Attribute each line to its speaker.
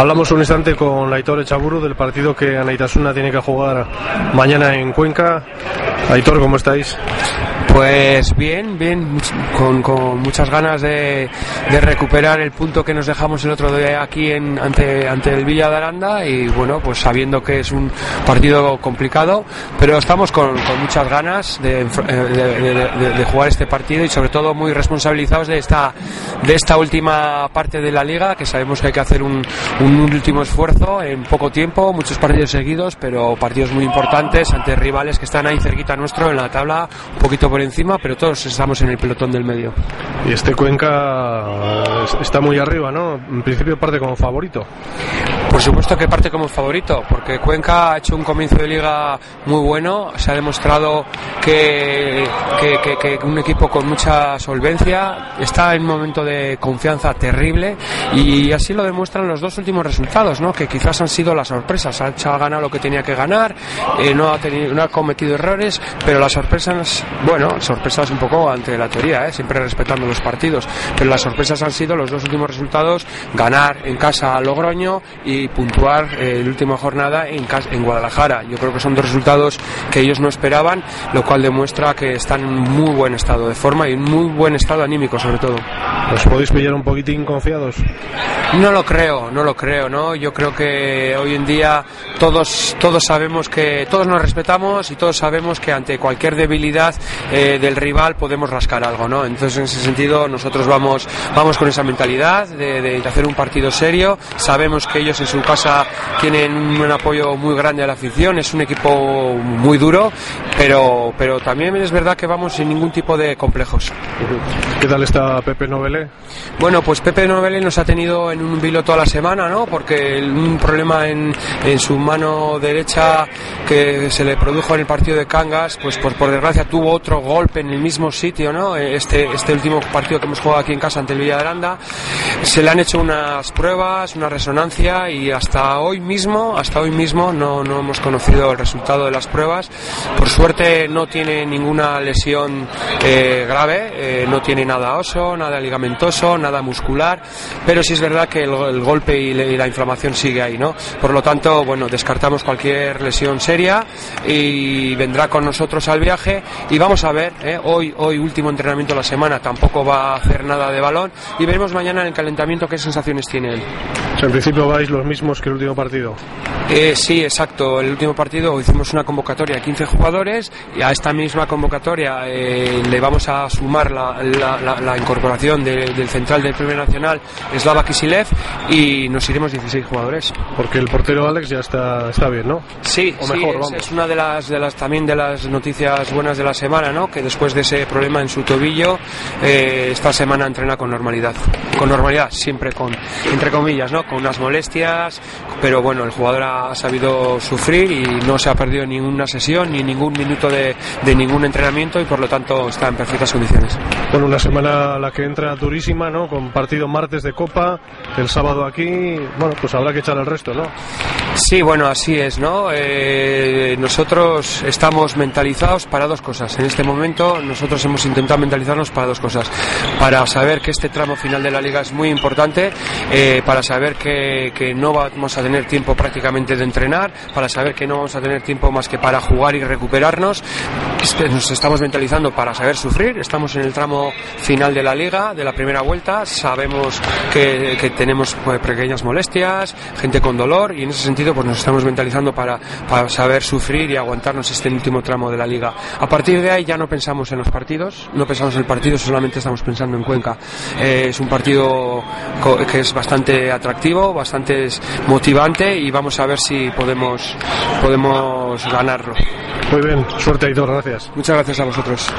Speaker 1: Hablamos un instante con Aitor Echaburu del partido que Anaitasuna tiene que jugar mañana en Cuenca. Aitor, ¿cómo estáis?
Speaker 2: Pues bien, bien, con, con muchas ganas de, recuperar el punto que nos dejamos el otro día aquí en, ante, ante el Villa de Aranda y bueno, pues sabiendo que es un partido complicado, pero estamos con, muchas ganas de, de, de, jugar este partido y sobre todo muy responsabilizados de esta, de esta última parte de la liga, que sabemos que hay que hacer un, un último esfuerzo en poco tiempo, muchos partidos seguidos, pero partidos muy importantes ante rivales que están ahí cerquita nuestro en la tabla, un poquito por encima, pero todos estamos en el pelotón del medio.
Speaker 1: Y este Cuenca está muy arriba, ¿no? En principio parte como favorito.
Speaker 2: Por supuesto que parte como favorito, porque Cuenca ha hecho un comienzo de liga muy bueno, se ha demostrado que, que, que, un equipo con mucha solvencia está en un momento de confianza terrible y así lo demuestran los dos últimos resultados, ¿no? que quizás han sido las sorpresas. Ha ganado lo que tenía que ganar, eh, no, ha tenido, no ha cometido errores, pero las sorpresas, bueno, sorpresas un poco ante la teoría, ¿eh? siempre respetando los partidos, pero las sorpresas han sido los dos últimos resultados, ganar en casa a Logroño y puntuar eh, la última jornada en, en Guadalajara. Yo creo que son dos resultados que ellos no esperaban, lo cual demuestra que están en muy buen estado de forma y en muy buen estado anímico sobre todo.
Speaker 1: ¿Os podéis pillar un poquitín confiados?
Speaker 2: No lo creo, no lo creo, ¿no? Yo creo que hoy en día todos, todos sabemos que, todos nos respetamos y todos sabemos que ante cualquier debilidad eh, del rival podemos rascar algo, ¿no? Entonces en ese sentido nosotros vamos, vamos con esa mentalidad de, de hacer un partido serio, sabemos que ellos en su casa tienen un apoyo muy grande a la afición, es un equipo muy duro, pero, pero también es verdad que vamos sin ningún tipo de complejos.
Speaker 1: ¿Qué tal está Pepe Novele?
Speaker 2: Bueno, pues Pepe Novele nos ha tenido en un vilo toda la semana, ¿no? Porque un problema en, en su mano derecha que se le produjo en el partido de Cangas, pues por, desgracia tuvo otro golpe en el mismo sitio, ¿no? Este, este último partido que hemos jugado aquí en casa ante el Villa de Aranda. Se le han hecho unas pruebas, una resonancia y hasta hoy mismo, hasta hoy mismo no, no hemos conocido el resultado de las pruebas. Por suerte no tiene ninguna lesión eh, grave, eh, no tiene nada oso, nada ligamentoso, nada muscular, pero sí es verdad que el, el golpe y, la inflamación sigue ahí, ¿no? Por lo tanto, bueno, descartamos cualquier lesión seria y vendrá con nosotros al viaje y vamos a ver, ¿eh? hoy, hoy último entrenamiento de la semana, tampoco va a hacer nada de balón y veremos mañana en el calentamiento qué sensaciones tiene él.
Speaker 1: Sea, en principio vais los mismos que el último partido.
Speaker 2: Eh, sí, exacto. El último partido hicimos una convocatoria de 15 jugadores y a esta misma convocatoria eh, le vamos a sumar la, la, la, la incorporación de, del central del primer nacional, Slava Kisilev, y nos iremos 16 jugadores.
Speaker 1: Porque el portero Alex ya está, está bien, ¿no?
Speaker 2: Sí, o mejor, sí, es, es, una de las, de las también de las noticias buenas de la semana, ¿no? Que después de ese problema en su tobillo, eh, esta semana entrena con normalidad. Con normalidad, siempre con, entre comillas, ¿no? Con unas molestias, pero bueno, el jugador ha sabido sufrir y no se ha perdido ninguna sesión ni ningún minuto de, de ningún entrenamiento y por lo tanto está en perfectas condiciones.
Speaker 1: Bueno, una semana la que entra durísima, ¿no? Con partido martes de Copa, el sábado aquí, bueno, pues habrá que echar el resto, ¿no?
Speaker 2: Sí, bueno, así es, ¿no? Eh, nosotros estamos mentalizados para dos cosas. En este momento nosotros hemos intentado mentalizarnos para dos cosas. Para saber que este tramo final de la liga es muy importante, eh, para saber que, que, no vamos a tener tiempo prácticamente de entrenar, para saber que no vamos a tener tiempo más que para jugar y recuperarnos. Nos estamos mentalizando para saber sufrir. Estamos en el tramo final de la liga, de la primera vuelta. Sabemos que, que tenemos pues, pequeñas molestias, gente con dolor y en ese sentido pues nos estamos mentalizando para, para, saber sufrir y aguantarnos este último tramo de la liga. A partir de ahí ya no pensamos en los partidos, no pensamos en el partido, solamente estamos pensando en Cuenca. Eh, es un partido que es bastante atractivo, bastante motivante y vamos a ver si podemos, podemos ganarlo.
Speaker 1: Muy bien, suerte Aitor, gracias.
Speaker 2: Muchas gracias a vosotros.